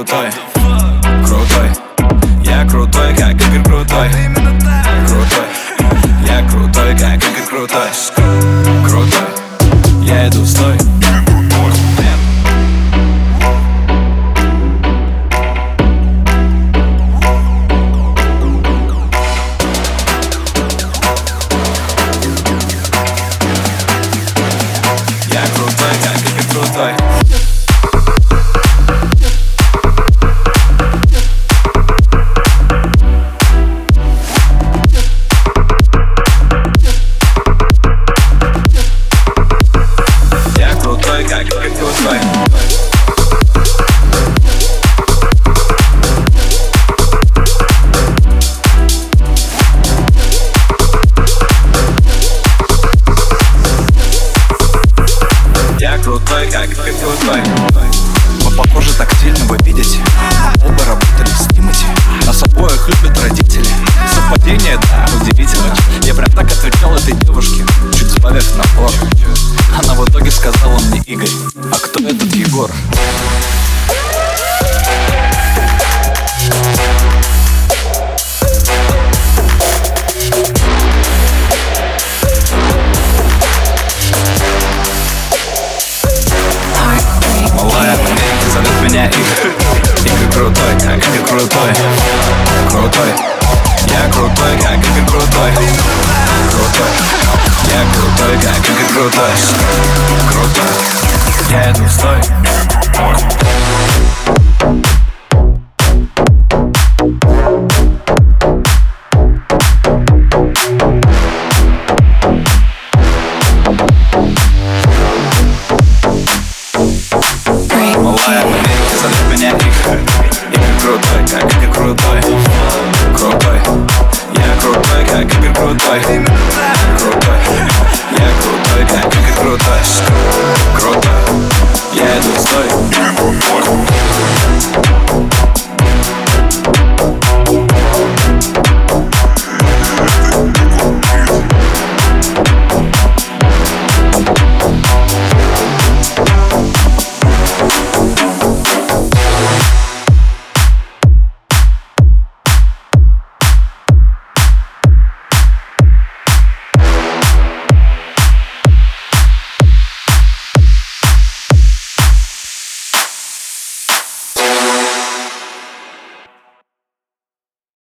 крутой. Крутой. Я крутой, как Игорь крутой. Крутой. Я крутой, как Игорь крутой. Крутой. Я иду в стой крутой, как Игорь крутой. Мы похожи тактильно, вы видите. Оба работали в Тимати. Нас обоих любят родители. Совпадение, да, удивительно. Я прям так отвечал этой девушке Чуть сбавив напор Она в итоге сказала мне Игорь А кто этот Егор? как Игорь крутой. Крутой. Я крутой, как Игорь крутой. Крутой. Я крутой, как Игорь крутой. Крутой. Я иду, стой. Малая, поверь, ты зовет меня Игорь крутой, как Игорь крутой. Крутой, я крутой, как Игорь крутой.